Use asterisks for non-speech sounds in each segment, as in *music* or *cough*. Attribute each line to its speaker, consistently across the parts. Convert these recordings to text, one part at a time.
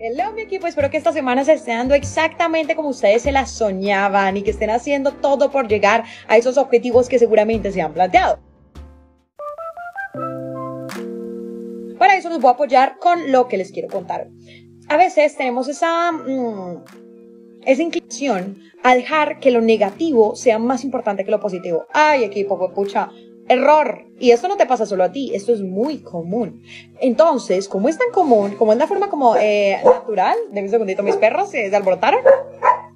Speaker 1: Hello mi equipo, espero que esta semana se esté dando exactamente como ustedes se la soñaban y que estén haciendo todo por llegar a esos objetivos que seguramente se han planteado. Para eso los voy a apoyar con lo que les quiero contar. A veces tenemos esa, mm, esa inclinación a dejar que lo negativo sea más importante que lo positivo. Ay equipo, pues pucha, Error. Y esto no te pasa solo a ti, esto es muy común. Entonces, como es tan común, como es la forma como eh, natural, de un segundito, mis perros se alborotaron.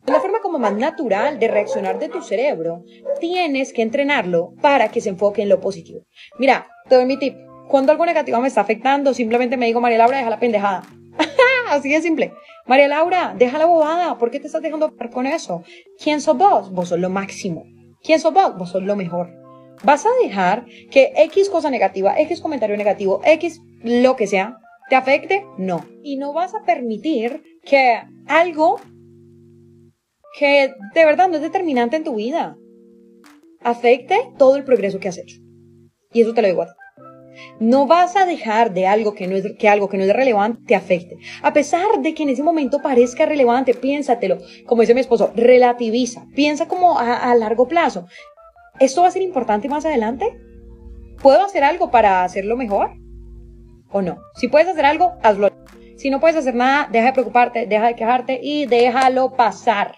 Speaker 1: La forma como más natural de reaccionar de tu cerebro, tienes que entrenarlo para que se enfoque en lo positivo. Mira, te doy mi tip. Cuando algo negativo me está afectando, simplemente me digo, María Laura, deja la pendejada. *laughs* Así de simple. María Laura, deja la bobada. ¿Por qué te estás dejando con eso? ¿Quién sos vos? Vos sos lo máximo. ¿Quién sos vos? Vos sos lo mejor. ¿Vas a dejar que X cosa negativa, X comentario negativo, X lo que sea, te afecte? No. Y no vas a permitir que algo que de verdad no es determinante en tu vida afecte todo el progreso que has hecho. Y eso te lo digo a ti. No vas a dejar de algo que no es, que algo que no es relevante te afecte. A pesar de que en ese momento parezca relevante, piénsatelo. Como dice mi esposo, relativiza. Piensa como a, a largo plazo. ¿Esto va a ser importante más adelante? ¿Puedo hacer algo para hacerlo mejor? ¿O no? Si puedes hacer algo, hazlo. Si no puedes hacer nada, deja de preocuparte, deja de quejarte y déjalo pasar.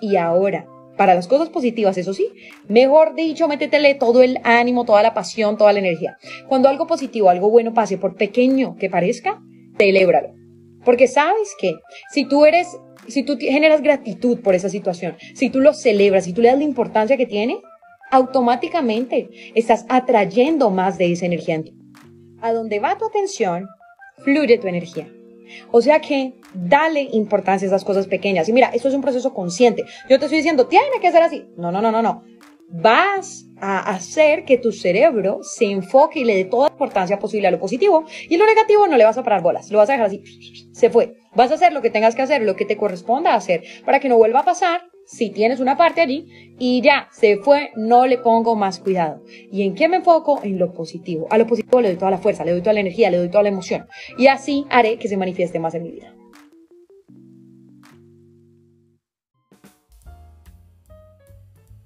Speaker 1: Y ahora, para las cosas positivas, eso sí, mejor dicho, métetele todo el ánimo, toda la pasión, toda la energía. Cuando algo positivo, algo bueno pase, por pequeño que parezca, celébralo. Porque sabes que si tú eres, si tú generas gratitud por esa situación, si tú lo celebras, si tú le das la importancia que tiene, automáticamente estás atrayendo más de esa energía en ti. A donde va tu atención, fluye tu energía. O sea que dale importancia a esas cosas pequeñas. Y mira, esto es un proceso consciente. Yo te estoy diciendo, tiene que ser así. No, no, no, no, no. Vas a hacer que tu cerebro se enfoque y le dé toda importancia posible a lo positivo y lo negativo no le vas a parar bolas, lo vas a dejar así, se fue. Vas a hacer lo que tengas que hacer, lo que te corresponda hacer para que no vuelva a pasar si tienes una parte allí y ya se fue, no le pongo más cuidado. ¿Y en qué me enfoco? En lo positivo. A lo positivo le doy toda la fuerza, le doy toda la energía, le doy toda la emoción. Y así haré que se manifieste más en mi vida.